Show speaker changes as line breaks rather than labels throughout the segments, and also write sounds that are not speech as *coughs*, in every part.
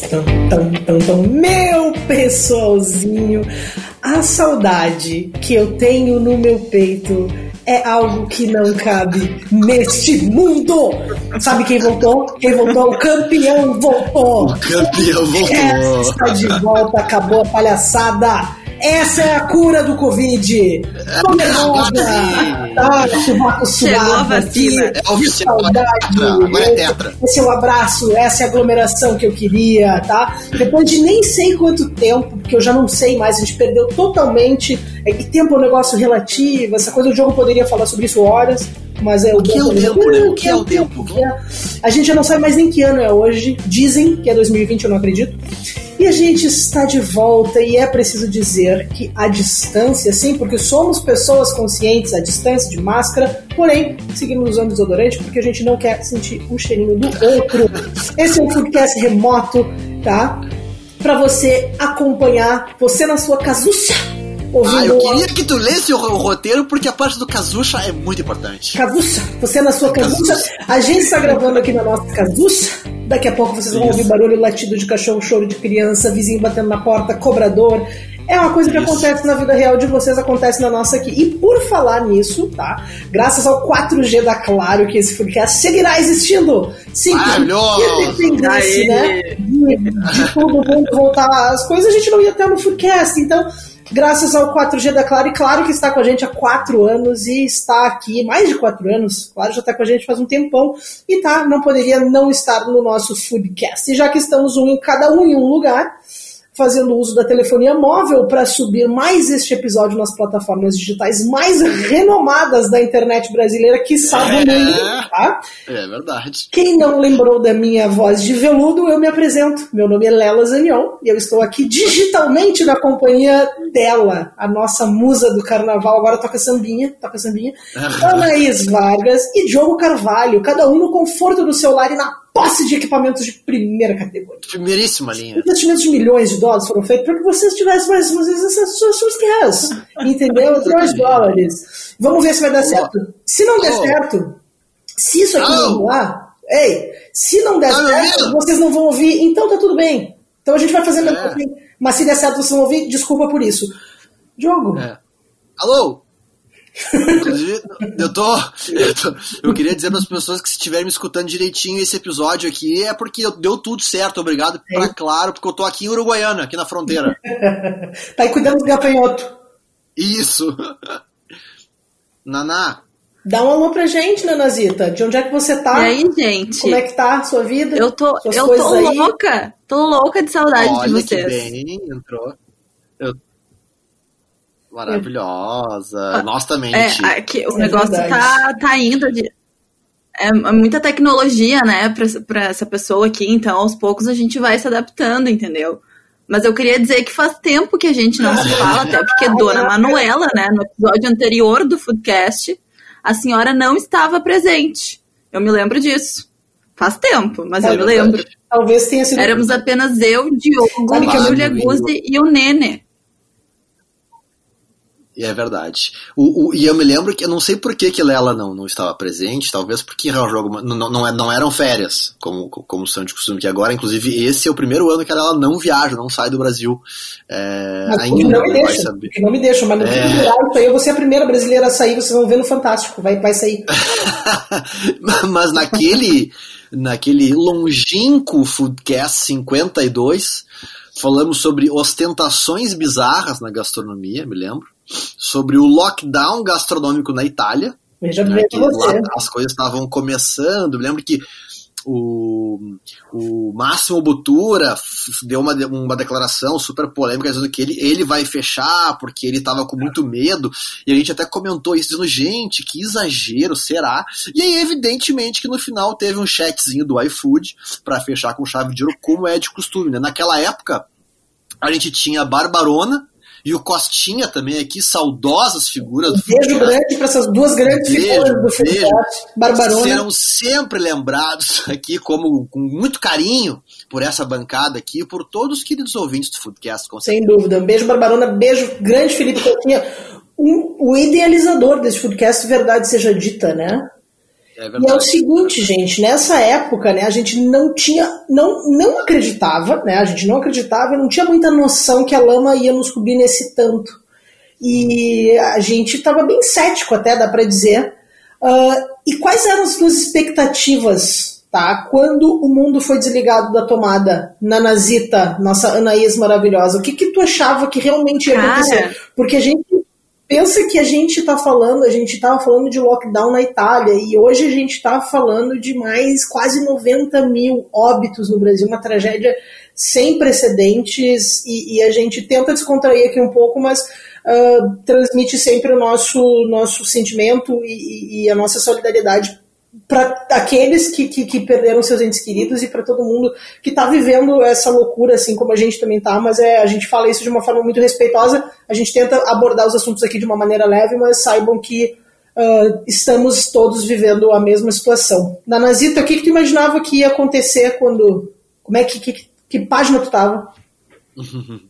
Tão, tão, tão, tão. Meu pessoalzinho, a saudade que eu tenho no meu peito é algo que não cabe neste mundo. Sabe quem voltou? Quem voltou? O campeão voltou.
O campeão voltou.
É, está de volta, acabou a palhaçada. Essa é a cura do Covid. Ah, sovaco
Chegou a vacina.
É o
Que saudade.
Agora é tetra.
Esse é o abraço, essa é a aglomeração que eu queria, tá? Depois de nem sei quanto tempo, porque eu já não sei mais, a gente perdeu totalmente. É que tempo é um negócio relativo, essa coisa, o jogo poderia falar sobre isso horas, mas é o,
que é o tempo, né? O que é o tempo?
que é? A gente já não sabe mais nem que ano é hoje. Dizem que é 2020, eu não acredito. E a gente está de volta e é preciso dizer que a distância, sim, porque somos pessoas conscientes, a distância de máscara, porém, seguimos usando desodorante porque a gente não quer sentir um cheirinho do outro. Esse é um podcast remoto, tá? Para você acompanhar, você na sua casucha, ouvindo
Ah, eu queria que tu lesse o, o roteiro porque a parte do Kazucha é muito importante.
Casucha, você na sua casucha. A gente está gravando aqui na nossa casucha. Daqui a pouco vocês vão
Isso.
ouvir barulho, latido de cachorro, choro de criança, vizinho batendo na porta, cobrador. É uma coisa que
Isso.
acontece na vida real de vocês, acontece na nossa aqui. E por falar nisso, tá? Graças ao 4G da Claro que esse podcast seguirá existindo. Sim,
Aê!
né? De, de todo mundo voltar às coisas, a gente não ia ter no Foodcast. Então, graças ao 4G da Claro, e claro que está com a gente há quatro anos e está aqui, mais de quatro anos, claro, já está com a gente faz um tempão, e tá, não poderia não estar no nosso Foodcast. E já que estamos um em cada um em um lugar, fazendo uso da telefonia móvel para subir mais este episódio nas plataformas digitais mais renomadas da internet brasileira, que sabe o mundo, tá?
É verdade.
Quem não lembrou da minha voz de veludo, eu me apresento. Meu nome é Lela Zanion e eu estou aqui digitalmente na companhia dela, a nossa musa do carnaval. Agora toca sambinha, toca sambinha. Anaís Vargas e Diogo Carvalho, cada um no conforto do seu lar e na posse de equipamentos de primeira categoria.
Primeiríssima linha.
Investimentos de milhões de dólares foram feitos para que vocês tivessem mais essas suas cash, entendeu? *laughs* De dólares. Vamos ver se vai dar certo. Se não der
Oh.
certo, se isso aqui
Não.
não rolar, ei, se não der
Tá
certo, vocês não vão ouvir, então tá tudo bem. Então a gente vai fazer mesmo
É.
assim. Mas se der certo, vocês vão ouvir, desculpa por isso. Diogo,
É. Alô? Inclusive, eu tô, eu tô- Eu queria dizer para as pessoas que se estiverem me escutando direitinho esse episódio aqui é porque eu- deu tudo certo. Obrigado
É.
pra claro, porque eu tô aqui em Uruguaiana, aqui na fronteira. *laughs*
tá aí cuidando do gafanhoto.
Isso. Naná,
Dá um alô pra gente, Nanazita. De onde é que você tá?
E aí, gente?
Como é que tá a sua vida?
Eu tô, eu tô
aí?
louca. Tô louca de saudade de
olha que
vocês.
bem, entrou. Maravilhosa. Nós também,
É, aqui, o
É
negócio
verdade.
tá, tá indo de. É é muita tecnologia, né, pra, pra essa pessoa aqui, então aos poucos a gente vai se adaptando, entendeu? Mas eu queria dizer que faz tempo que a gente não se fala, até porque Dona Manuela, né, no episódio anterior do Foodcast, a senhora não estava presente. Eu me lembro disso. Faz tempo, mas
É
eu me lembro.
Talvez tenha sido.
Éramos apenas eu, Diogo,
Sabe
Júlia Guzzi e o Nene.
E é verdade. O, o- e eu me lembro que eu não sei por que, que Lela não, não estava presente, talvez porque jogo não, não, não, é- não eram férias, como, como são de costume, que agora, inclusive, esse é o primeiro ano que ela não viaja, não sai do Brasil. É,
Mas
ainda
não me
vai
deixa, não me deixa, mas no
É.
é. isso aí eu vou ser a primeira brasileira a sair, vocês vão ver no Fantástico, vai, vai sair. *laughs*
Mas naquele, naquele longínquo Foodcast 52, falamos sobre ostentações bizarras na gastronomia, me lembro. Sobre o lockdown gastronômico na Itália. Né, que lá as coisas estavam começando. Me lembro que o, o Máximo Butura deu uma, uma declaração super polêmica dizendo que ele, ele vai fechar porque ele estava com muito medo. E a gente até comentou isso, dizendo, gente, que exagero, será? E aí, evidentemente, que no final teve um chatzinho do iFood para fechar com chave de ouro, como é de costume. Né? Naquela época, a gente tinha Barbarona. E o Costinha também aqui, saudosas figuras do
Um beijo
futebol.
grande para essas duas grandes
Beijo,
figuras do futebol, Barbarona.
serão sempre lembrados *laughs* aqui como com muito carinho por essa bancada aqui e por todos os queridos ouvintes do Foodcast, com
Sem dúvida. Um beijo, Barbarona. Beijo, grande Felipe Coutinho. Um, o idealizador desse podcast, verdade seja dita, né?
É
e é o seguinte, gente, nessa época, né, a gente não tinha, não, não acreditava, né, a gente não acreditava e não tinha muita noção que a lama ia nos cobrir nesse tanto. E a gente estava bem cético até, dá para dizer. Uh, e quais eram as suas expectativas, tá? Quando o mundo foi desligado da tomada na Nazita, nossa Anaís maravilhosa, o que que tu achava que realmente ia acontecer?
Cara.
Porque a gente pensa que a gente está falando, a gente estava falando de lockdown na Itália e hoje a gente está falando de mais quase 90 mil óbitos no Brasil, uma tragédia sem precedentes e, e a gente tenta descontrair aqui um pouco, mas uh, transmite sempre o nosso, nosso sentimento e, e a nossa solidariedade para aqueles que, que, que, perderam seus entes queridos e para todo mundo que está vivendo essa loucura, assim como a gente também está, mas é, a gente fala isso de uma forma muito respeitosa, a gente tenta abordar os assuntos aqui de uma maneira leve, mas saibam que uh, estamos todos vivendo a mesma situação. Na Nazita, o que, que tu imaginava que ia acontecer quando. Como é que. Que, que página tu estava? *laughs*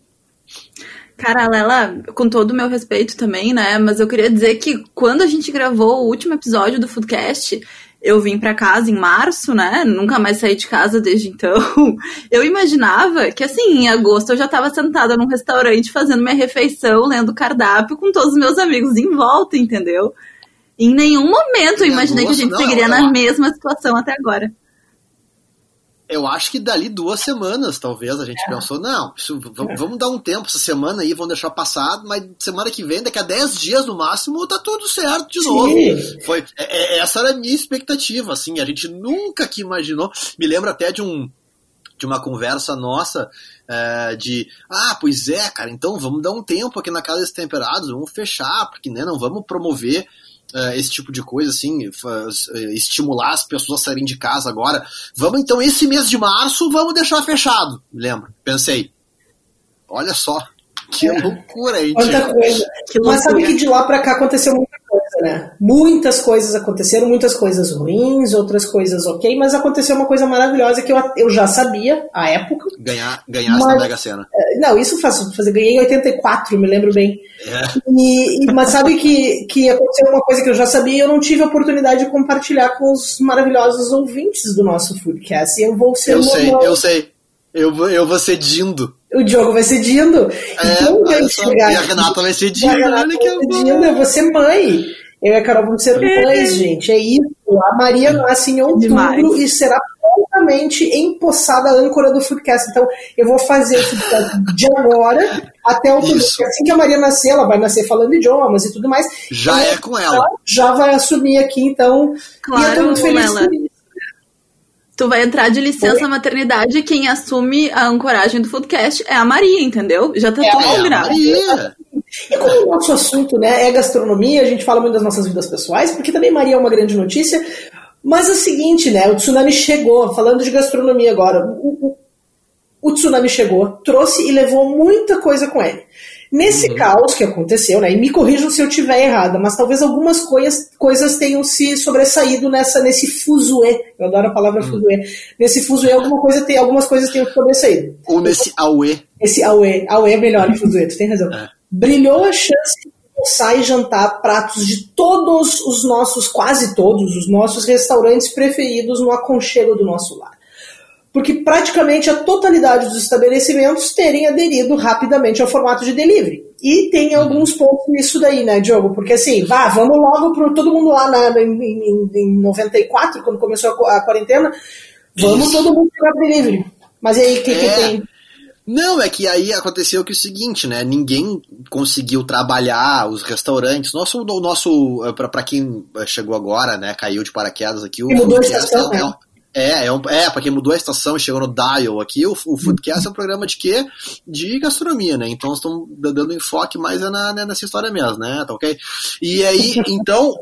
Cara, Lela, com todo o meu respeito também, né? Mas eu queria dizer que quando a gente gravou o último episódio do Foodcast, eu vim para casa em março, né? Nunca mais saí de casa desde então. *laughs* Eu imaginava que, assim, em agosto eu já estava sentada num restaurante fazendo minha refeição, lendo cardápio com todos os meus amigos em volta, entendeu? Em nenhum momento eu imaginei agosto, que a gente não, seguiria na mesma situação até agora
eu acho que dali duas semanas, talvez, a gente é. pensou, não, isso, vamos, é. vamos, dar um tempo essa semana aí, vamos deixar passar, mas semana que vem, daqui a 10 dias no máximo, tá tudo certo de Sim. novo. Foi, é, é, essa era a minha expectativa, assim, a gente nunca que imaginou, me lembro até de um de uma conversa nossa é, de ah, pois é, cara, então vamos dar um tempo aqui na Casa dos Temperados, vamos fechar, porque né, não vamos promover uh, esse tipo de coisa, assim, faz, uh, estimular as pessoas a saírem de casa agora. Vamos então, esse mês de março, vamos deixar fechado. Lembro, pensei. Olha só, que é. loucura, gente.
Quanta coisa. Que Mas sabe que de lá pra cá aconteceu muita né? Muitas coisas aconteceram, muitas coisas ruins, outras coisas ok, mas aconteceu uma coisa maravilhosa que eu, eu já sabia à época.
Ganhar, ganhar mas, Mega Sena.
É, não, isso faz fazer. Ganhei em 84, me lembro bem. É. E, e, mas sabe que, que aconteceu uma coisa que eu já sabia e eu não tive a oportunidade de compartilhar com os maravilhosos ouvintes do nosso Foodcast. E eu vou ser
Eu sei, eu sei. Eu eu vou ser Dindo.
O Diogo vai ser Dindo.
É, então, vai chegar e a Renata vai ser Dindo. A Renata vai ser
Dindo, eu vou ser mãe. Eu e a Carol vamos ser mães, gente. É isso. A Maria nasce em outubro Demais. e será prontamente empossada âncora do Foodcast. Então, eu vou fazer o Foodcast de agora até outubro. Assim que a Maria nascer, ela vai nascer falando idiomas e tudo mais.
Já é com ela.
Já vai assumir aqui, então.
Claro, e eu tô muito feliz ela. Tu vai entrar de licença Oi? maternidade, quem assume a ancoragem do Foodcast é a Maria, entendeu? Já tá é, tudo combinado.
É
e como o nosso assunto né, é gastronomia, a gente fala muito das nossas vidas pessoais, porque também Maria é uma grande notícia. Mas é o seguinte, né? O tsunami chegou, falando de gastronomia agora. O, o, o tsunami chegou, trouxe e levou muita coisa com ele. Nesse uhum. caos que aconteceu, né, e me corrijam se eu estiver errada, mas talvez algumas coisas, coisas tenham se sobressaído nessa, nesse fuzuê, eu adoro a palavra uhum. fuzuê, nesse fuzuê alguma coisa tem, algumas coisas tenham sobressaído.
Ou nesse auê.
Esse auê, auê é melhor que fuzuê, tu tem razão. É brilhou a chance de almoçar e jantar pratos de todos os nossos, quase todos os nossos restaurantes preferidos no aconchego do nosso lar. Porque praticamente a totalidade dos estabelecimentos terem aderido rapidamente ao formato de delivery. E tem alguns pontos nisso daí, né, Diogo? Porque assim, vá, vamos logo para todo mundo lá na, em, em, em 94, quando começou a, a quarentena, vamos Isso. todo mundo pegar delivery. Mas aí, o que, é. que tem?
Não, é que aí aconteceu que o seguinte, né? Ninguém conseguiu trabalhar os restaurantes. Nosso, o nosso, eh, para quem eh, chegou agora, né? Caiu de paraquedas aqui. O
mudou a estação, é, né?
É, é, um, é para quem mudou a estação e chegou no Dial aqui, o, o Foodcast é um programa de quê? De gastronomia, né? Então estão dando enfoque mais é na, né, nessa história mesmo, né? Tá ok? E aí, então,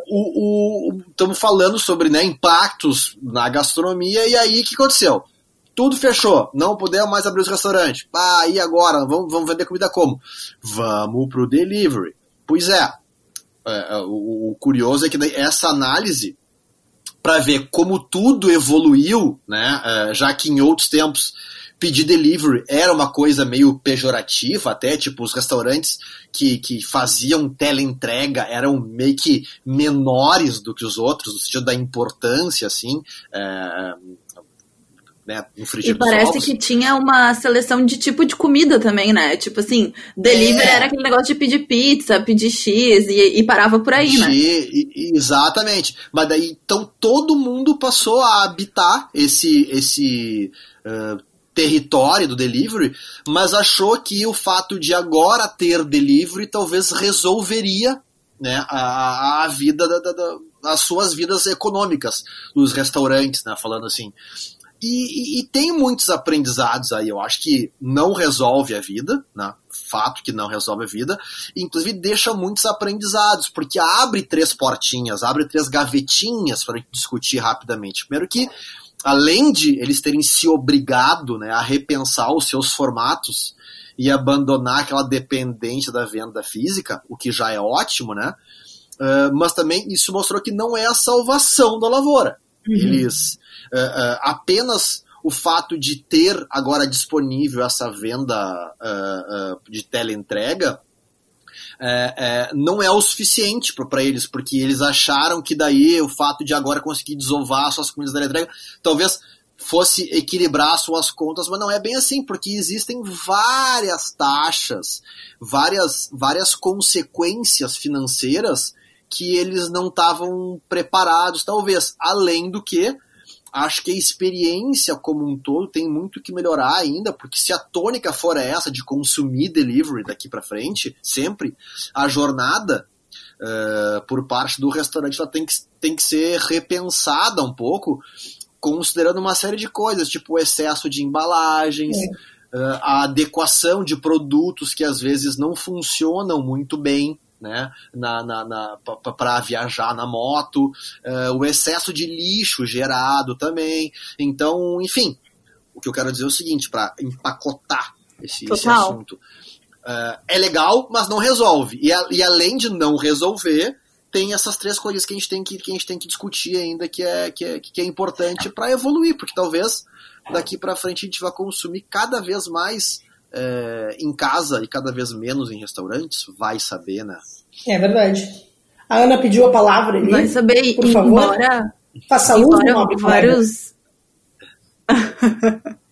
estamos falando sobre né, impactos na gastronomia, e aí o que aconteceu? Tudo fechou, não podemos mais abrir os restaurantes. Ah, e agora? Vamos, vamos vender comida como? Vamos pro delivery. Pois é, é, é o, o, curioso é que essa análise para ver como tudo evoluiu, né? Uh, já que em outros tempos pedir delivery era uma coisa meio pejorativa, até tipo os restaurantes que, que faziam teleentrega eram meio que menores do que os outros, no sentido da importância, assim. É, né, no
e parece que tinha uma seleção de tipo de comida também, né? Tipo assim, delivery é. era aquele negócio de pedir pizza, pedir X e, e parava por aí, né?
E, exatamente. Mas daí, então todo mundo passou a habitar esse, esse uh, território do delivery, mas achou que o fato de agora ter delivery talvez resolveria né, a, a vida da, da, da, as suas vidas econômicas dos restaurantes, né, falando assim. E, e, e, tem muitos aprendizados aí. Eu acho que não resolve a vida, né? Fato que não resolve a vida. Inclusive deixa muitos aprendizados, porque abre três portinhas, abre três gavetinhas para discutir rapidamente. Primeiro que, além de eles terem se obrigado né, a repensar os seus formatos e abandonar aquela dependência da venda física, o que já é ótimo, né? Uh, mas também isso mostrou que não é a salvação da lavoura. Uhum. Eles uh, uh, apenas o fato de ter agora disponível essa venda uh, de teleentrega não é o suficiente para eles, porque eles acharam que daí o fato de agora conseguir desovar suas comidas da entrega talvez fosse equilibrar suas contas, mas não é bem assim, porque existem várias taxas, várias, várias consequências financeiras que eles não estavam preparados, talvez. Além do que, acho que a experiência como um todo tem muito que melhorar ainda, porque se a tônica for essa de consumir delivery daqui para frente, sempre, a jornada uh, por parte do restaurante ela tem que, tem que ser repensada um pouco, considerando uma série de coisas, tipo o excesso de embalagens. É. Uh, a adequação de produtos que às vezes não funcionam muito bem, né, na, na, na para viajar na moto, uh, o excesso de lixo gerado também. Então, enfim, o que eu quero dizer é o seguinte, para empacotar esse, esse assunto. Uh, é legal, mas não resolve. E, a, e, além de não resolver, tem essas três coisas que a gente tem que, que, a gente tem que discutir ainda, que é, que é, que é importante para evoluir, porque talvez daqui para frente a gente vá consumir cada vez mais é, em casa e cada vez menos em restaurantes, vai saber, né?
É verdade. A Ana pediu a palavra ali.
Vai saber, por favor. Embora,
Faça uso
embora vários... *laughs*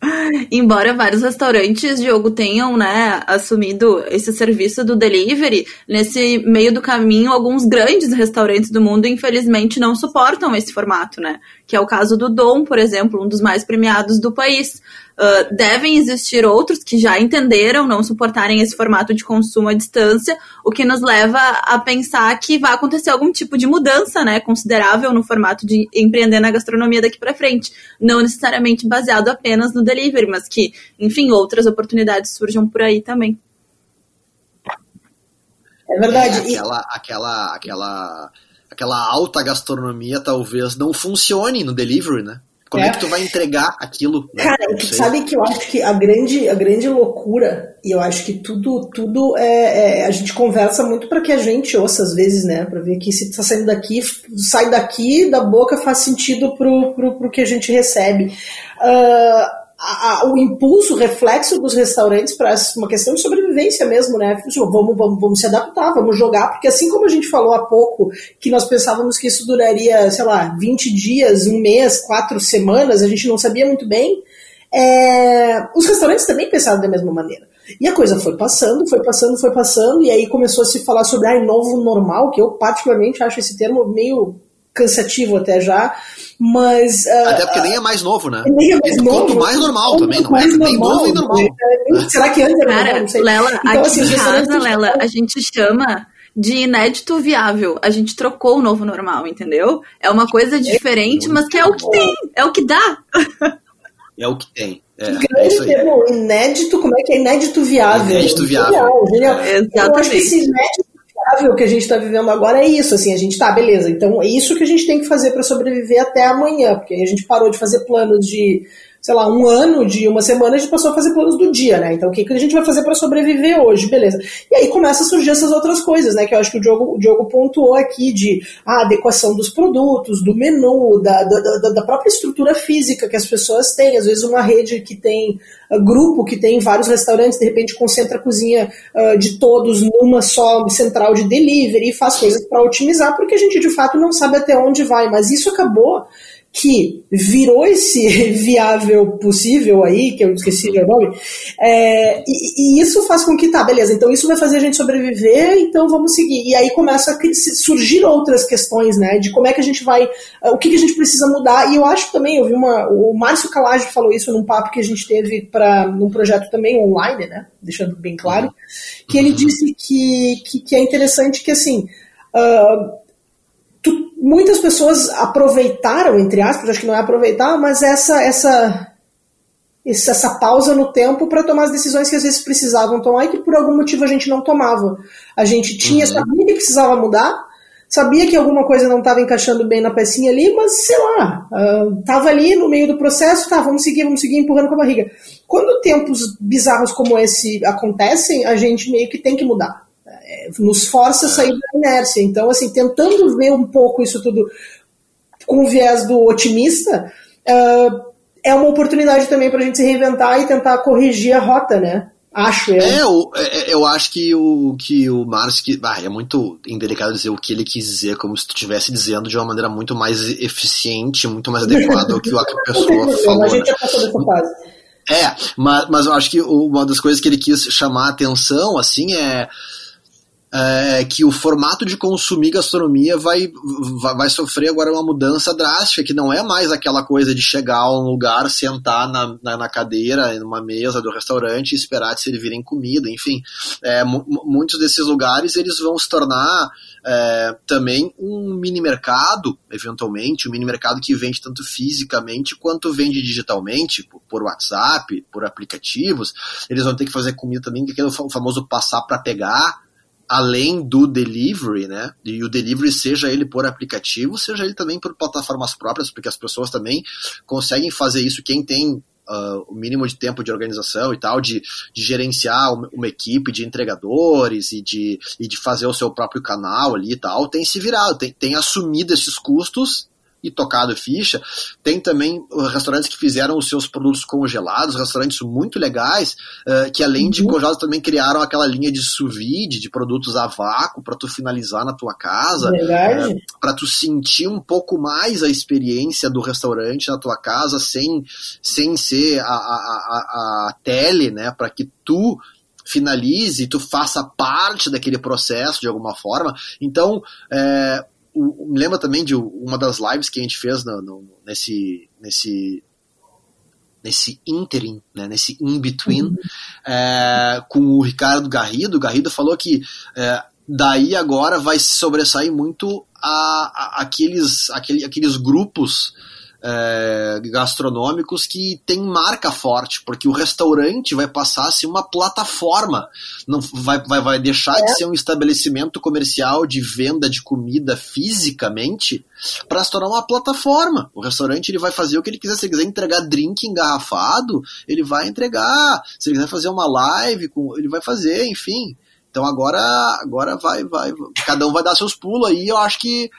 Embora vários restaurantes, Diogo, tenham né, assumido esse serviço do delivery, nesse meio do caminho, alguns grandes restaurantes do mundo, infelizmente, não suportam esse formato, né? Que é o caso do Dom, por exemplo, um dos mais premiados do país. Uh, devem existir outros que já entenderam não suportarem esse formato de consumo à distância, o que nos leva a pensar que vai acontecer algum tipo de mudança, né, considerável no formato de empreender na gastronomia daqui para frente, não necessariamente baseado apenas no delivery, mas que, enfim, outras oportunidades surjam por aí também.
É verdade.
É, aquela, aquela, aquela, aquela alta gastronomia talvez não funcione no delivery, né? Como é. é, que tu vai entregar aquilo?
Né? Cara, tu sabe que eu acho que a grande, a grande loucura, e eu acho que tudo, tudo é, é a gente conversa muito para que a gente ouça às vezes, né? Para ver que se tá saindo daqui, sai daqui da boca faz sentido pro, pro, pro que a gente recebe. Uh, a, o impulso, o reflexo dos restaurantes para uma questão de sobrevivência mesmo, né? Vamos, vamos, vamos se adaptar, vamos jogar, porque assim como a gente falou há pouco, que nós pensávamos que isso duraria, sei lá, 20 dias, um mês, quatro semanas, a gente não sabia muito bem, é, os restaurantes também pensaram da mesma maneira. E a coisa foi passando, foi passando, foi passando, e aí começou a se falar sobre ah, novo normal, que eu particularmente acho esse termo meio cansativo até já, mas...
Uh, até porque nem é mais novo, né?
Nem é mais novo.
Quanto mais normal também, não é? Nem novo e normal.
É, será que antes era
Cara, normal? Lela, então, aqui assim, em casa, Lela, a gente chama de inédito viável. A gente trocou o novo normal, entendeu? É uma coisa diferente, mas que é o que tem, é o que dá.
É o que tem. É,
grande é termo, inédito, como é que é? Inédito viável.
Inédito viável. Genial,
genial. Exatamente. Eu
acho que esse inédito o que a gente está vivendo agora é isso, assim, a gente tá, beleza, então é isso que a gente tem que fazer para sobreviver até amanhã, porque a gente parou de fazer planos de sei lá, um ano, de uma semana, a gente passou a fazer planos do dia, né? Então, o que, que a gente vai fazer para sobreviver hoje? Beleza. E aí começa a surgir essas outras coisas, né? Que eu acho que o Diogo, o Diogo pontuou aqui de a adequação dos produtos, do menu, da, da, da própria estrutura física que as pessoas têm. Às vezes, uma rede que tem uh, grupo, que tem vários restaurantes, de repente concentra a cozinha uh, de todos numa só central de delivery e faz coisas para otimizar, porque a gente de fato não sabe até onde vai. Mas isso acabou que virou esse *laughs* viável possível aí, que eu esqueci o nome, é, e, e, isso faz com que, tá, beleza, então isso vai fazer a gente sobreviver, então vamos seguir. E aí começa a surgir outras questões, né, de como é que a gente vai, o que, que a gente precisa mudar, e eu acho também, eu vi uma, o Márcio Calage falou isso num papo que a gente teve para num projeto também online, né, deixando bem claro, que ele disse que, que, que é interessante que, assim, uh, muitas pessoas aproveitaram, entre aspas, acho que não é aproveitar, mas essa essa essa pausa no tempo para tomar as decisões que às vezes precisavam tomar e que por algum motivo a gente não tomava. A gente tinha, uhum. sabia que precisava mudar, sabia que alguma coisa não estava encaixando bem na pecinha ali, mas sei lá, estava uh, ali no meio do processo, tá, vamos seguir, vamos seguir empurrando com a barriga. Quando tempos bizarros como esse acontecem, a gente meio que tem que mudar nos força a sair da inércia. Então, assim, tentando ver um pouco isso tudo com o viés do otimista, uh, é uma oportunidade também para a gente se reinventar e tentar corrigir a rota, né? Acho eu.
É, eu, é, eu acho que o, que o Márcio, que, ah, é muito indelicado dizer o que ele quis dizer, como se estivesse dizendo de uma maneira muito mais eficiente, muito mais adequada ao que *laughs* a pessoa falou. A gente já passou dessa fase. É, mas, mas eu acho que uma das coisas que ele quis chamar a atenção, assim, é é, que o formato de consumir gastronomia vai, vai, vai, sofrer agora uma mudança drástica, que não é mais aquela coisa de chegar a um lugar, sentar na, na, na cadeira, numa mesa do restaurante e esperar te servirem comida, enfim. É, muitos desses lugares eles vão se tornar é, também um mini mercado, eventualmente, um mini mercado que vende tanto fisicamente quanto vende digitalmente, por, por WhatsApp, por aplicativos. Eles vão ter que fazer comida também, que é o famoso passar para pegar, além do delivery, né? E o delivery seja ele por aplicativo, seja ele também por plataformas próprias, porque as pessoas também conseguem fazer isso. Quem tem uh, o mínimo de tempo de organização e tal, de, de gerenciar uma equipe de entregadores e de, e de fazer o seu próprio canal ali e tal, tem se virado, tem, tem assumido esses custos e tocado ficha. Tem também uh, restaurantes que fizeram os seus produtos congelados, restaurantes muito legais, uh, que além uhum. de congelados também criaram aquela linha de sous vide, de produtos a vácuo para tu finalizar na tua casa, uh, para tu sentir um pouco mais a experiência do restaurante na tua casa sem, sem ser a, a, a, a tele, né, para que tu finalize, tu faça parte daquele processo de alguma forma. Então, é, o, me lembra também de uma das lives que a gente fez no, no, nesse, nesse, nesse interim, né, nesse in-between, uhum. é, com o Ricardo Garrido. O Garrido falou que é, daí agora vai se sobressair muito a, a, aqueles, aquele, aqueles grupos é, gastronômicos que tem marca forte, porque o restaurante vai passar a ser uma plataforma, não vai, vai, vai deixar é. de ser um estabelecimento comercial de venda de comida fisicamente para se tornar uma plataforma. O restaurante ele vai fazer o que ele quiser, se ele quiser entregar drink engarrafado, ele vai entregar. Se ele quiser fazer uma live, com, ele vai fazer, enfim. Então agora, agora vai, vai, cada um vai dar seus pulos aí. Eu acho que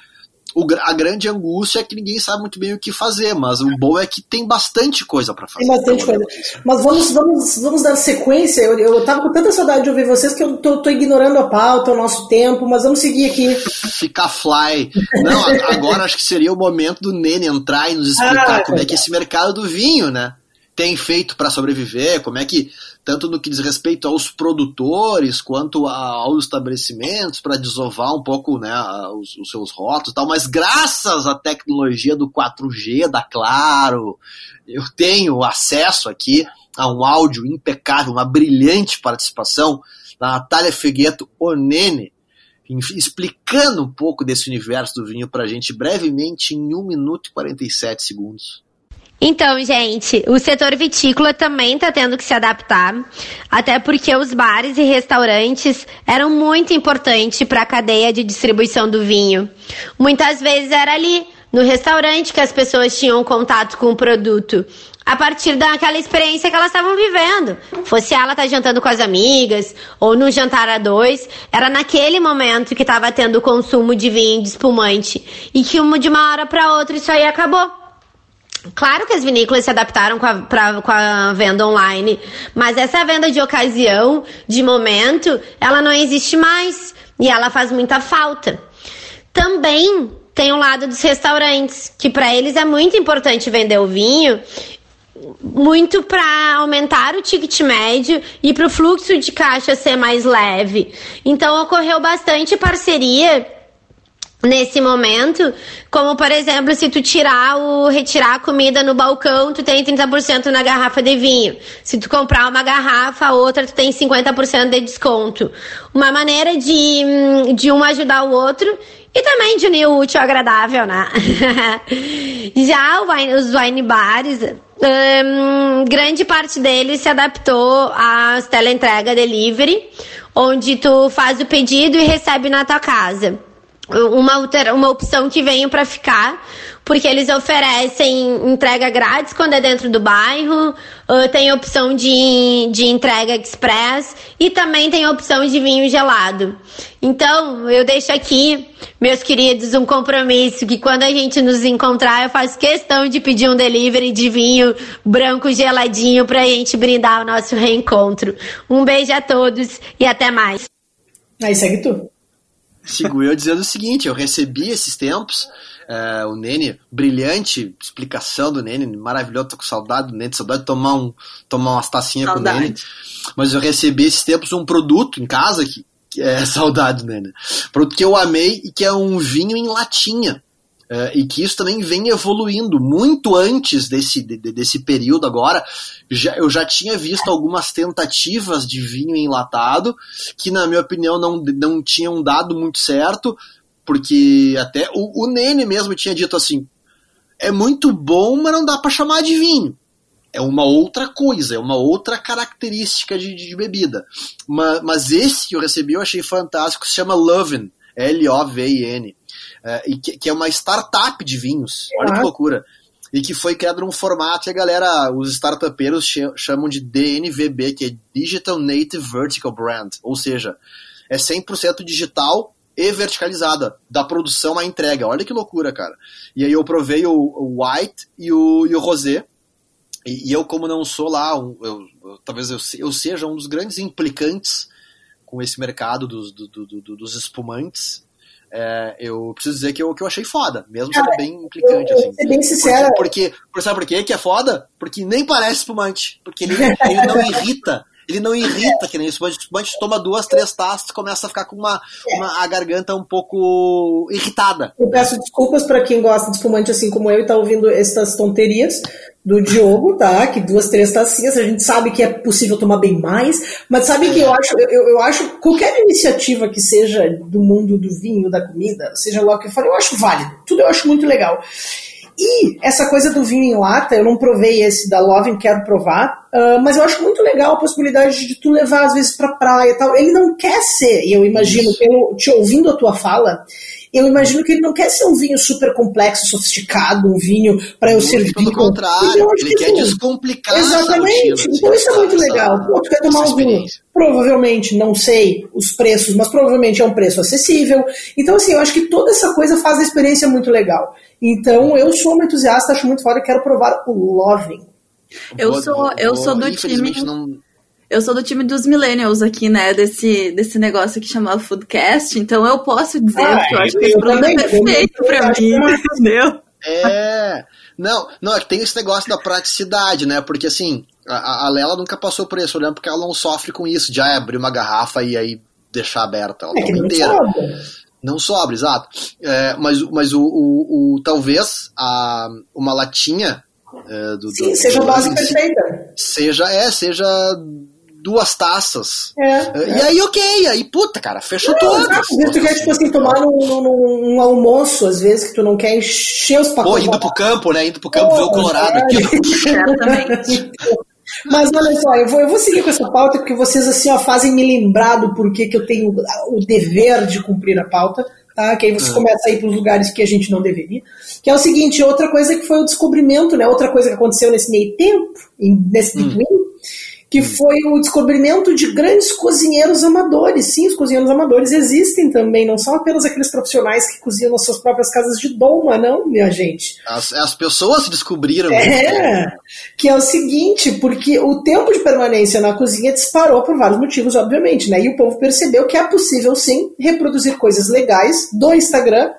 o, a grande angústia é que ninguém sabe muito bem o que fazer, mas o bom é que tem bastante coisa para fazer.
Tem bastante coisa. Mas vamos, vamos, vamos dar sequência. Eu, eu tava com tanta saudade de ouvir vocês que eu tô, tô ignorando a pauta, o nosso tempo, mas vamos seguir aqui.
Ficar fly. Não, agora acho que seria o momento do Nene entrar e nos explicar ah, como é que esse mercado do vinho, né? Tem feito para sobreviver, como é que tanto no que diz respeito aos produtores quanto aos estabelecimentos para desovar um pouco né, os, os, seus rótulos e tal, mas graças à tecnologia do 4G da Claro, eu tenho acesso aqui a um áudio impecável, uma brilhante participação da Natália Figueto Onene, explicando um pouco desse universo do vinho para a gente brevemente em 1 minuto e 47 segundos.
Então, gente, o setor vitícola também está tendo que se adaptar, até porque os bares e restaurantes eram muito importantes para a cadeia de distribuição do vinho. Muitas vezes era ali no restaurante que as pessoas tinham contato com o produto. a partir daquela experiência que elas estavam vivendo. Fosse ela estar tá jantando com as amigas, ou no jantar a dois, era naquele momento que estava tendo o consumo de vinho de espumante. E que de uma hora para outra isso aí acabou. Claro que as vinícolas se adaptaram com a, pra, com a venda online, mas essa venda de ocasião, de momento, ela não existe mais e ela faz muita falta. Também tem o lado dos restaurantes, que para eles é muito importante vender o vinho, muito para aumentar o ticket médio e para o fluxo de caixa ser mais leve. Então ocorreu bastante parceria nesse momento, como por exemplo, se tu tirar o retirar a comida no balcão, tu tem 30% na garrafa de vinho. Se tu comprar uma garrafa, outra tu tem 50% de desconto. Uma maneira de, de um ajudar o outro e também de unir o útil ao agradável, né? *laughs* Já wine, os wine bares, um, grande parte deles se adaptou às teleentrega delivery, onde tu faz o pedido e recebe na tua casa uma, uma opção que veio para ficar, porque eles oferecem entrega grátis quando é dentro do bairro, uh, tem opção de, de entrega express e também tem opção de vinho gelado. Então, eu deixo aqui, meus queridos, um compromisso que quando a gente nos encontrar, eu faço questão de pedir um delivery de vinho branco geladinho para a gente brindar o nosso reencontro. Um beijo a todos e até mais.
Aí segue tu.
Sigo eu dizendo o seguinte: eu recebi esses tempos, uh, o Nene, brilhante explicação do Nene, maravilhoso, tô com saudade do Nene, saudade de tomar, um, tomar umas tacinhas com o Nene. Mas eu recebi esses tempos um produto em casa que, que é *laughs* saudade, Nene. Produto que eu amei e que é um vinho em latinha. Uh, e que isso também vem evoluindo. Muito antes desse, de, desse período agora, já, eu já tinha visto algumas tentativas de vinho enlatado, que na minha opinião não, não tinham dado muito certo, porque até o, o Nene mesmo tinha dito assim, é muito bom, mas não dá para chamar de vinho. É uma outra coisa, é uma outra característica de, de bebida. Mas, mas esse que eu recebi eu achei fantástico, se chama Lovin, L-O-V-I-N é, e que, que, é uma startup de vinhos. Olha que loucura. E que foi criado num formato que a galera, os startupeiros chamam de DNVB, que é Digital Native Vertical Brand. Ou seja, é 100% digital e verticalizada, da produção à entrega. Olha que loucura, cara. E aí eu provei o, o White e o, e o Rosé. E, e eu, como não sou lá, um, eu, eu, talvez eu, eu seja um dos grandes implicantes com esse mercado dos, do, do, do, dos espumantes, é, eu preciso dizer que eu, que eu achei foda, mesmo sendo bem implicante, eu, assim.
Ser bem sincera.
Porque, porque, sabe por quê que é foda? Porque nem parece espumante. Porque ele, ele não *laughs* irrita. Ele não irrita, que nem isso. O espumante toma duas, três taças e começa a ficar com uma, uma, a garganta um pouco irritada.
Eu peço desculpas para quem gosta de espumante assim como eu e tá ouvindo essas tonterias, do Diogo, tá? Que duas, três tacinhas, a gente sabe que é possível tomar bem mais, mas sabe que eu acho, eu, eu acho qualquer iniciativa que seja do mundo do vinho, da comida, seja lá o que for, eu acho válido. Tudo eu acho muito legal. E essa coisa do vinho em lata, eu não provei esse da Lovin, quero provar, uh, mas eu acho muito legal a possibilidade de tu levar às vezes pra praia e tal. Ele não quer ser, e eu imagino, pelo, te ouvindo a tua fala, eu imagino que ele não quer ser um vinho super complexo, sofisticado, um vinho para eu servir.
Pelo contrário, ele que quer sim. descomplicar
Exatamente. Então isso é muito legal. Pô, tu quer tomar um vinho. Provavelmente, não sei os preços, mas provavelmente é um preço acessível. Então, assim, eu acho que toda essa coisa faz a experiência muito legal. Então, eu sou uma entusiasta, acho muito foda, quero provar o Loving.
Eu sou, eu sou do time. Não eu sou do time dos millennials aqui, né? Desse, desse negócio que chama Foodcast, então eu posso dizer ah, que eu acho que esse produto é perfeito pra mim, entendeu?
É. Não, não, é que tem esse negócio da praticidade, né? Porque assim, a, a Lela nunca passou por isso, olhando porque ela não sofre com isso, de ah, abrir uma garrafa e aí deixar aberta. Ela é toma inteira. Sobra. Não sobra, exato. É, mas mas o, o, o, talvez a, uma latinha é, do,
Sim, do, seja do, base perfeita.
Seja, é, seja duas taças. É, e é. aí, ok, aí, puta, cara. Às
vezes tu quer, tipo assim, tomar num, num, almoço, às vezes, que tu não quer encher os pacotes.
Pô, indo pro campo, né? Indo pro campo, ver o Colorado aqui.
Exatamente. Mas olha só, eu vou, eu vou seguir com essa pauta porque vocês assim ó, fazem me lembrar do porquê que eu tenho o dever de cumprir a pauta. Tá? Que aí você é. começa a ir para os lugares que a gente não deveria. Que é o seguinte, outra coisa que foi o descobrimento, né? Outra coisa que aconteceu nesse meio tempo, nesse hum que hum. foi o descobrimento de grandes cozinheiros amadores. Sim, os cozinheiros amadores existem também, não são apenas aqueles profissionais que cozinham nas suas próprias casas de doma, não, minha gente.
As, as pessoas descobriram.
É, que é o seguinte, porque o tempo de permanência na cozinha disparou por vários motivos, obviamente, né? E o povo percebeu que é possível, sim, reproduzir coisas legais do Instagram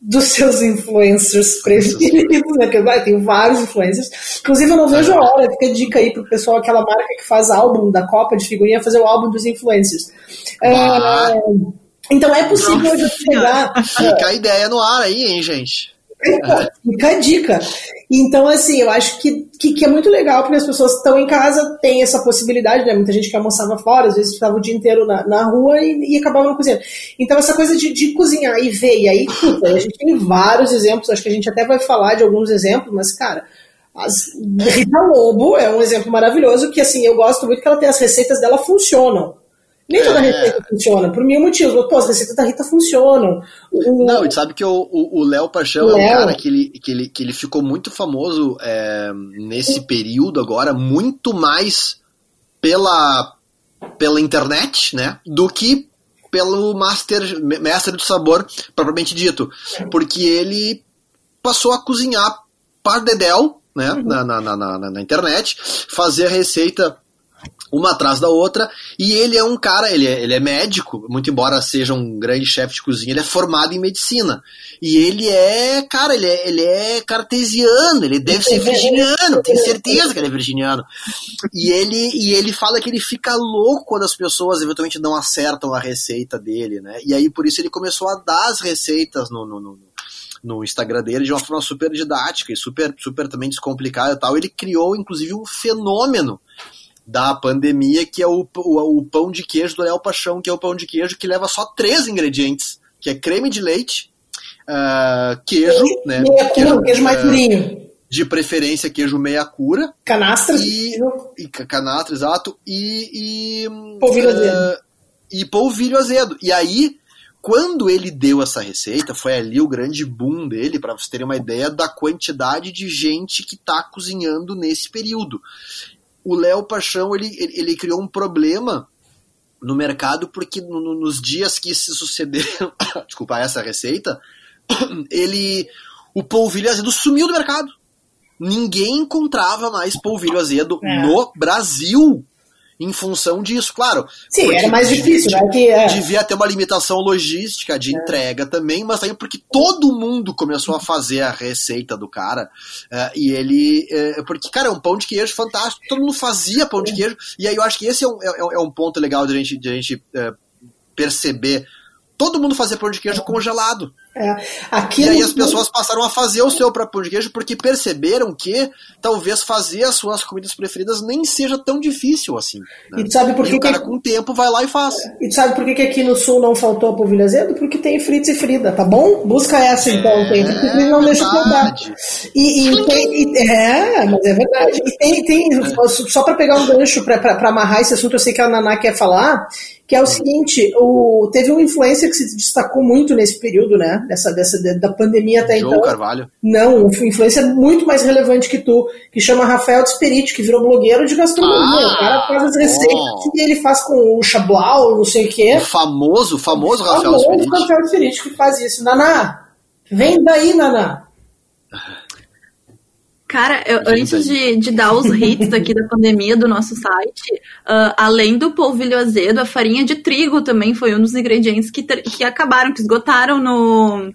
dos seus influencers preferidos, né? Porque vai, tem vários influencers. Inclusive, eu não vejo a hora, fica dica aí pro pessoal, aquela marca que faz álbum da Copa de figurinha, fazer o álbum dos influencers. É, então é possível Nossa, pegar.
Fica a ideia no ar aí, hein, gente?
Fica a dica. Então, assim, eu acho que, que, que, é muito legal, porque as pessoas estão em casa, tem essa possibilidade, né? Muita gente que almoçava fora, às vezes ficava o dia inteiro na, na rua e, e acabava não cozinhando. Então, essa coisa de, de cozinhar e ver, e aí, puta, a gente tem vários exemplos, acho que a gente até vai falar de alguns exemplos, mas, cara, as, Rita Lobo é um exemplo maravilhoso, que, assim, eu gosto muito que ela tem as receitas dela funcionam. Nem toda é. receita funciona, por mil motivos. Pô, as receitas da Rita funcionam.
O... Não, e sabe que o Léo Paixão o é um cara que ele, que, ele, que ele ficou muito famoso é, nesse período agora, muito mais pela, pela internet, né? Do que pelo master, mestre do sabor propriamente dito. Porque ele passou a cozinhar par dedel, né? Uhum. Na, na, na, na, na internet, fazer a receita uma atrás da outra, e ele é um cara, ele é, ele é médico, muito embora seja um grande chefe de cozinha, ele é formado em medicina. E ele é, cara, ele é, ele é cartesiano, ele deve ser virginiano, tenho certeza que ele é virginiano. E ele, e ele fala que ele fica louco quando as pessoas eventualmente não acertam a receita dele, né? E aí por isso ele começou a dar as receitas no, no, no no Instagram dele de uma forma super didática e super, super também descomplicada e tal. Ele criou, inclusive, um fenômeno da pandemia, que é o, o, o pão de queijo do Léo Paixão, que é o pão de queijo que leva só três ingredientes, que é creme de leite, uh, queijo, e, né?
Meia queijo, cura, queijo mais durinho.
De preferência, queijo meia cura.
Canastra.
E, e canastra, exato. E. e
polvilho uh, azedo.
E polvilho azedo. E aí, quando ele deu essa receita, foi ali o grande boom dele, para vocês terem uma ideia da quantidade de gente que está cozinhando nesse período o Léo Paixão ele, ele, criou um problema no mercado porque no, nos dias que se sucederam, *coughs* desculpa, essa receita, *coughs* ele o polvilho azedo sumiu do mercado. Ninguém encontrava mais polvilho azedo é. no Brasil em função disso, claro.
Sim, era mais difícil,
né?
Que, é.
Devia ter uma limitação logística de é. entrega também, mas também porque todo mundo começou a fazer a receita do cara. Uh, e ele. Uh, porque, cara, é um pão de queijo fantástico, todo mundo fazia pão de queijo, e aí eu acho que esse é um, é, é um ponto legal de a gente, de a gente uh, perceber todo mundo fazia pão de queijo congelado.
É.
Aqui e aí as pessoas passaram a fazer o seu próprio pão de queijo porque perceberam que talvez fazer as suas comidas preferidas nem seja tão difícil assim.
Né? E sabe por que
o cara que... com o tempo vai lá e faz.
E sabe por que, que aqui no sul não faltou a polvilho azedo? Porque tem Fritz e Frida, tá bom? Busca essa então, é, tem Fritz e não deixa pegar. E, e tem, e, é, mas é verdade. E tem, tem só para pegar um gancho para amarrar esse assunto, eu sei que a Naná quer falar, que é o seguinte, o, teve um influencer que se destacou muito nesse período, né? Dessa, dessa, da pandemia até Joe então.
Carvalho.
Não, um influencer muito mais relevante que tu, que chama Rafael Desperiti, que virou blogueiro de gastronomia. Ah, o cara faz as receitas oh. e ele faz com o Chablau, não sei o quê. O
famoso, famoso Rafael Desperiti.
O Rafael Desperiti que faz isso. Naná, vem daí, Naná.
Cara, eu, antes de, de, dar os hits aqui da pandemia do nosso site, uh, além do polvilho azedo, a farinha de trigo também foi um dos ingredientes que, que acabaram, que esgotaram no,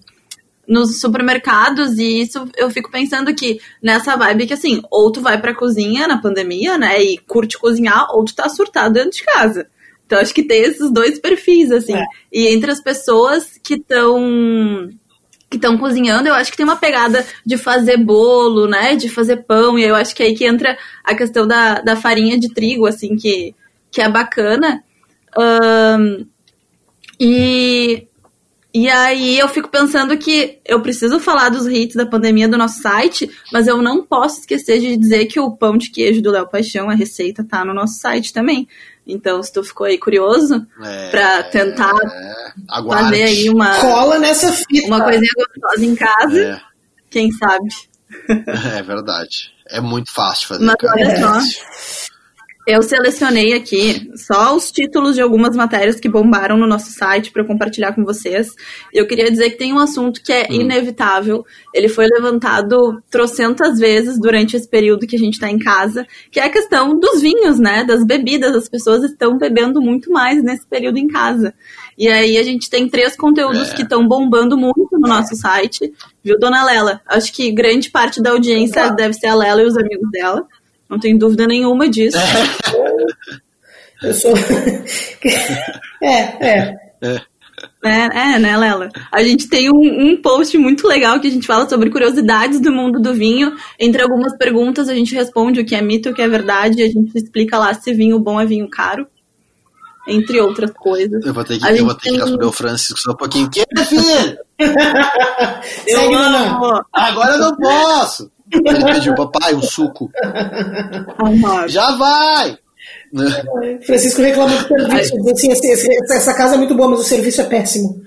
nos supermercados. E isso eu fico pensando que nessa vibe que assim, ou tu vai pra cozinha na pandemia, né, e curte cozinhar, ou tu tá surtado dentro de casa. Então acho que tem esses dois perfis, assim. É. E entre as pessoas que estão que estão cozinhando, eu acho que tem uma pegada de fazer bolo, né? De fazer pão, e eu acho que é aí que entra a questão da, da farinha de trigo, assim, que, que é bacana. Um, e E aí eu fico pensando que eu preciso falar dos hits da pandemia do nosso site, mas eu não posso esquecer de dizer que o pão de queijo do Léo Paixão, a receita, tá no nosso site também. Então, se tu ficou aí curioso
É,
pra tentar
é, aguarde.
fazer aí uma,
Cola nessa fita.
uma coisinha gostosa em casa,
É,
quem sabe? *laughs*
é verdade. É muito fácil fazer.
Mas
cara.
olha
É
só. Eu selecionei aqui só os títulos de algumas matérias que bombaram no nosso site para compartilhar com vocês. Eu queria dizer que tem um assunto que é inevitável. Ele foi levantado trocentas vezes durante esse período que a gente está em casa, que é a questão dos vinhos, né? Das bebidas. As pessoas estão bebendo muito mais nesse período em casa. E aí a gente tem três conteúdos
É.
que estão bombando muito no nosso site, viu, dona Lela? Acho que grande parte da audiência deve ser a Lela e os amigos dela. Não tenho dúvida nenhuma disso.
Eu sou. *laughs* é, é.
É, é, né, Lela? A gente tem um, um post muito legal que a gente fala sobre curiosidades do mundo do vinho. Entre algumas perguntas, a gente responde o que é mito e o que é verdade. E a gente explica lá se vinho bom é vinho caro. Entre outras coisas.
Eu vou ter que,
A
eu vou ter que
tem-
responder o Francisco só um pouquinho. Que filho? *laughs* Eu
amo!
Agora eu não posso. Ele pediu, papai, um suco. Já vai!
Francisco reclama do serviço. diz Assim, esse- esse- essa casa é muito boa, mas o serviço é péssimo.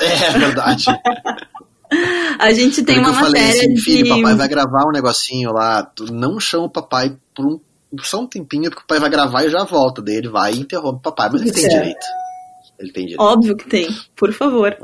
É verdade. *laughs*
A gente tem
que
uma
eu falei
matéria
assim, filho,
de...
papai vai gravar um negocinho lá. Tu não chama o papai por um, só um tempinho, porque o papai vai gravar e já volta. Daí ele vai e interrompe o papai, mas ele tem
Certo.
direito. Ele tem direito.
Óbvio que tem, por favor.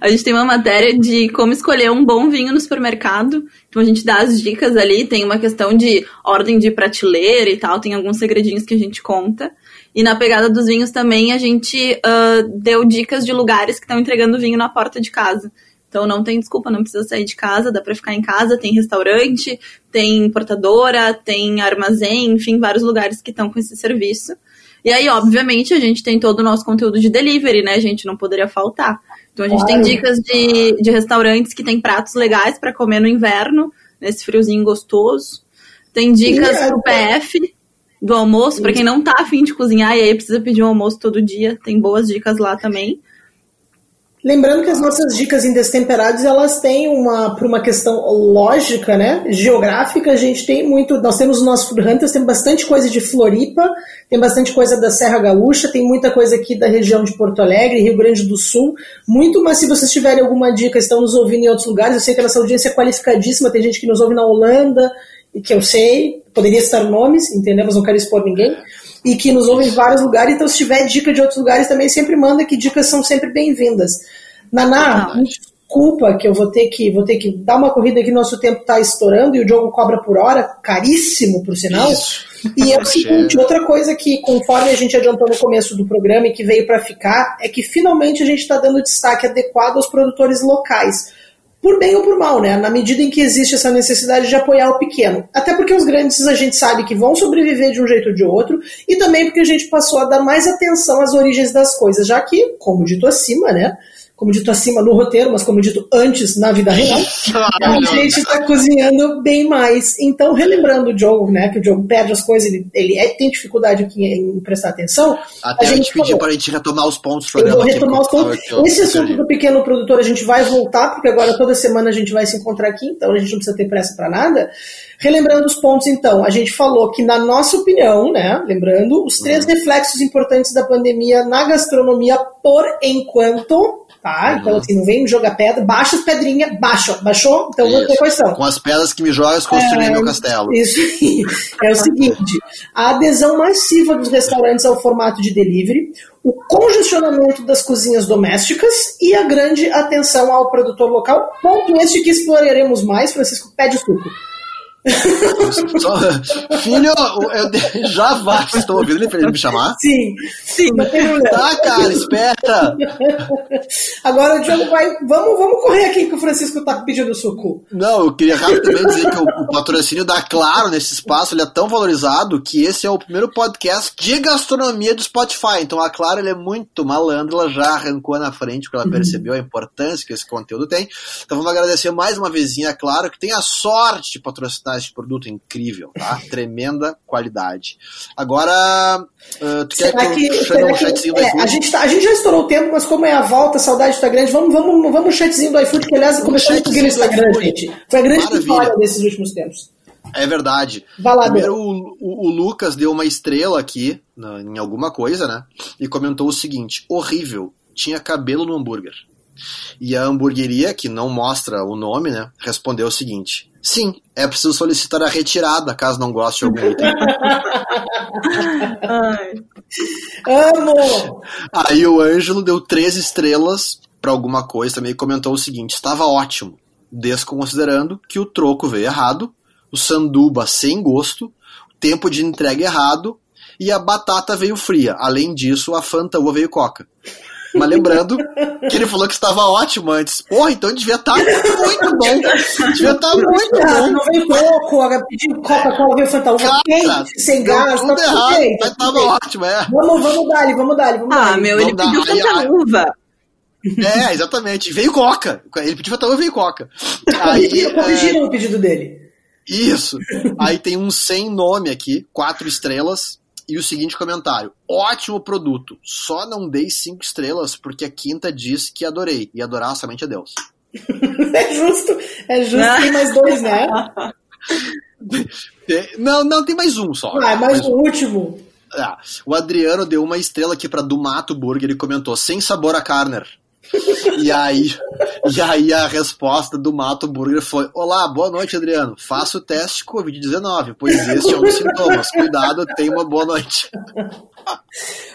A gente tem uma matéria de como escolher um bom vinho no supermercado. Então a gente dá as dicas ali, tem uma questão de ordem de prateleira e tal, tem alguns segredinhos que a gente conta. E na pegada dos vinhos também a gente ah, deu dicas de lugares que estão entregando vinho na porta de casa. Então não tem desculpa, não precisa sair de casa, dá pra ficar em casa, tem restaurante, tem importadora, tem armazém, enfim, vários lugares que estão com esse serviço. E aí, obviamente, a gente tem todo o nosso conteúdo de delivery, né, gente? Não poderia faltar. Então a gente
Claro.
tem dicas de, de restaurantes que tem pratos legais para comer no inverno, nesse friozinho gostoso. Tem dicas
E,
pro PF do almoço, para quem não tá afim de cozinhar e aí precisa pedir um almoço todo dia, tem boas dicas lá também.
Lembrando que as nossas dicas em destemperados, elas têm uma, por uma questão lógica, né, geográfica, a gente tem muito, nós temos os nossos food hunters, tem bastante coisa de Floripa, tem bastante coisa da Serra Gaúcha, tem muita coisa aqui da região de Porto Alegre, Rio Grande do Sul, muito, mas se vocês tiverem alguma dica, estão nos ouvindo em outros lugares, eu sei que a nossa audiência é qualificadíssima, tem gente que nos ouve na Holanda, e que eu sei, poderia citar nomes, entendeu, mas não quero expor ninguém, e que nos ouve em vários lugares, então se tiver dica de outros lugares também sempre manda, que dicas são sempre bem-vindas. Naná, me desculpa que eu vou ter que vou ter que dar uma corrida aqui, nosso tempo está estourando e o jogo cobra por hora, caríssimo por sinal.
Isso.
E é o seguinte, outra coisa que, conforme a gente adiantou no começo do programa e que veio para ficar, é que finalmente a gente está dando destaque adequado aos produtores locais. Por bem ou por mal, né? Na medida em que existe essa necessidade de apoiar o pequeno. Até porque os grandes a gente sabe que vão sobreviver de um jeito ou de outro, e também porque a gente passou a dar mais atenção às origens das coisas, já que, como dito acima, né? Como dito acima no roteiro, mas como dito antes na vida real, a gente está cozinhando bem mais. Então, relembrando o Diogo, né? Que o Diogo perde as coisas, ele, ele é- tem dificuldade aqui em prestar atenção.
Até
a gente falou.
para a gente retomar os pontos
Eu vou retomar os pontos. Esse assunto do pequeno produtor a gente vai voltar, porque agora toda semana a gente vai se encontrar aqui, então a gente não precisa ter pressa para nada. Relembrando os pontos, então, a gente falou que, na nossa opinião, né, lembrando, os três reflexos importantes da pandemia na gastronomia por enquanto, tá? Então, assim, não vem jogar pedra, baixa as pedrinhas, baixa, baixou? Então, vou ter
Isso.
quais são.
Com as pedras que me jogas, construí
É,
meu castelo.
Isso aí. É o seguinte: a adesão massiva dos restaurantes ao formato de delivery, o congestionamento das cozinhas domésticas e a grande atenção ao produtor local. Ponto este que exploraremos mais. Francisco, pede o suco.
Só- filho, eu *laughs* já vai. Estão ouvindo ele pra ele me chamar?
Sim,
Sim.
não tem problema.
Tá, cara, espera.
Agora o Diogo vai. Vamos, vamos correr aqui que o Francisco tá pedindo suco.
Não, eu queria rapidamente dizer que o, o patrocínio da Claro nesse espaço ele é tão valorizado que esse é o primeiro podcast de gastronomia do Spotify. Então a Claro ele é muito malandra, ela já arrancou na frente porque ela percebeu a importância que esse conteúdo tem. Então vamos agradecer mais uma vezinha a Claro, que tem a sorte de patrocinar sensacional esse produto, incrível, tá? *laughs* Tremenda qualidade. Agora, uh, tu
Será
quer que,
que,
eu um chatzinho do
é, a,
iFood?
gente tá- a gente já estourou o tempo, mas como é a volta, a saudade tá grande, vamos, vamos, vamos um chatzinho do iFood, que aliás começou muito no Instagram, gente. Foi a grande vitória desses últimos tempos.
É verdade.
Vai lá,
Primeiro, o, o- o Lucas deu uma estrela aqui, na- em alguma coisa, né? E comentou o seguinte: horrível, tinha cabelo no hambúrguer. E a hamburgueria, que não mostra o nome, né? Respondeu o seguinte: sim, é preciso solicitar a retirada caso não goste de algum item. *laughs*
Ai.
Amo!
Aí o Ângelo deu três estrelas pra alguma coisa também e comentou o seguinte: estava ótimo, desconsiderando que o troco veio errado, o sanduba sem gosto, o tempo de entrega errado e a batata veio fria. Além disso, a Fanta uva veio coca. Mas lembrando que ele falou que estava ótimo antes. Porra, então devia estar muito bom. Devia estar muito
Ah,
bom.
não veio coco, agora pediu Coca-Cola, veio Fanta Uva
Cara,
quente, sem gás,
tudo
tá
errado,
tá
mas
tudo
tava
bem.
ótimo, é.
Vamos, vamos dar vamos dar vamos
Ah, meu, ele
Vamos dar-
pediu
aí.
uva.
É, exatamente. Veio coca. Ele pediu Fanta uva e veio coca. Aí, é,
Corrigiram o pedido dele.
Isso. Aí tem um sem nome aqui, quatro estrelas. E o seguinte comentário: ótimo produto. Só não dei cinco estrelas porque a quinta diz que adorei. E adorar somente a Deus. *laughs*
É justo, é justo, tem mais dois, né? *laughs*
Não, não, tem mais um só.
Ah, mais
Mais
o último.
Ah, o Adriano deu uma estrela aqui pra Dumato Burger e comentou: sem sabor a Carner. E aí, e aí a resposta do Mato Burger foi: Olá, boa noite, Adriano. Faça o teste Covid-19, pois este é um dos sintomas. Cuidado, tenha uma boa noite.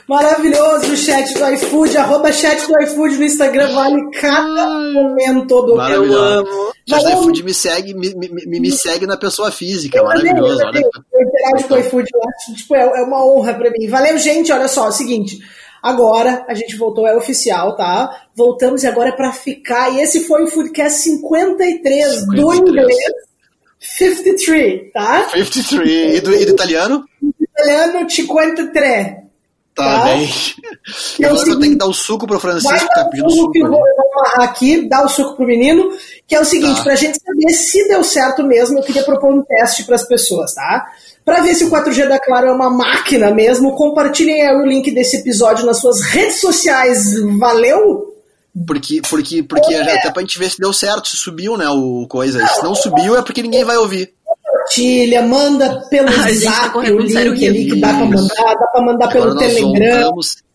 Maravilhoso o chat do iFood, arroba chat do iFood no Instagram, vale cada momento do
Maravilhoso.
amo.
Chat
Valeu.
iFood me segue, me, me, me- segue na pessoa física,
Eu
maravilhoso.
eu
Olha.
Eu interajo com o iFood tipo, é, é uma honra pra mim. Valeu, gente, olha só, é o seguinte, agora a gente voltou, é oficial, tá? Voltamos e agora é pra ficar, e esse foi o Foodcast 53, do
53.
inglês 53, tá?
53. E do, e do italiano?
Italiano 53.
Tá,
Tá.
bem.
É o
Agora eu
seguinte,
tenho que dar o suco pro Francisco, tá pedindo
suco que eu vou, eu amarrar aqui, dar o suco pro menino, que é o seguinte,
Tá.
pra gente saber se deu certo mesmo, eu queria propor um teste pras pessoas, tá? Pra ver se o 4G da Claro é uma máquina mesmo, compartilhem aí o link desse episódio nas suas redes sociais, valeu?
Porque, porque, porque já até pra gente ver se deu certo, se subiu, né, o coisa. E se não subiu é porque ninguém vai ouvir.
Compartilha, manda pelo *laughs*
gente tá
zap
correndo
o link ali que dá pra mandar, dá pra mandar
Agora
pelo Telegram.
voltamos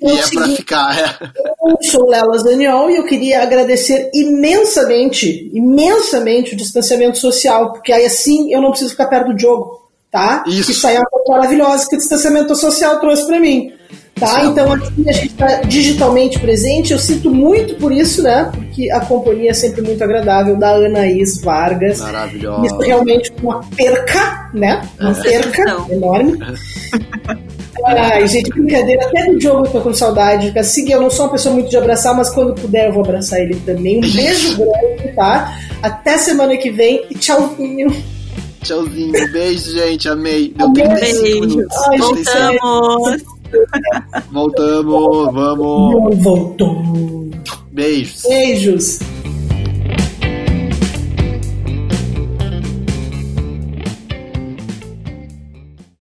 e
É seguinte,
ficar. É.
Eu sou Lela Zaniol e eu queria agradecer imensamente, imensamente o distanciamento social, porque aí assim eu não preciso ficar perto do Diogo, tá?
Isso.
Isso aí é uma coisa maravilhosa que o distanciamento social trouxe pra mim, tá?
É
então aqui a gente tá digitalmente presente, eu sinto muito por isso, né? Porque a companhia é sempre muito agradável da Anaís Vargas.
Maravilhosa.
Isso realmente é uma perca, né? Uma perca
Não.
enorme. Ai, gente, brincadeira. Até do Diogo eu tô com saudade. Assim, eu não sou uma pessoa muito de abraçar, mas quando puder eu vou abraçar ele também. Um beijo grande, tá? Até semana que vem e tchauzinho.
Tchauzinho, beijo, gente, amei. Deu
Amei.
35
Beijo.
minutos.
Ai,
35.
Voltamos.
Voltamos, vamos.
Voltou.
Beijos.
Beijos.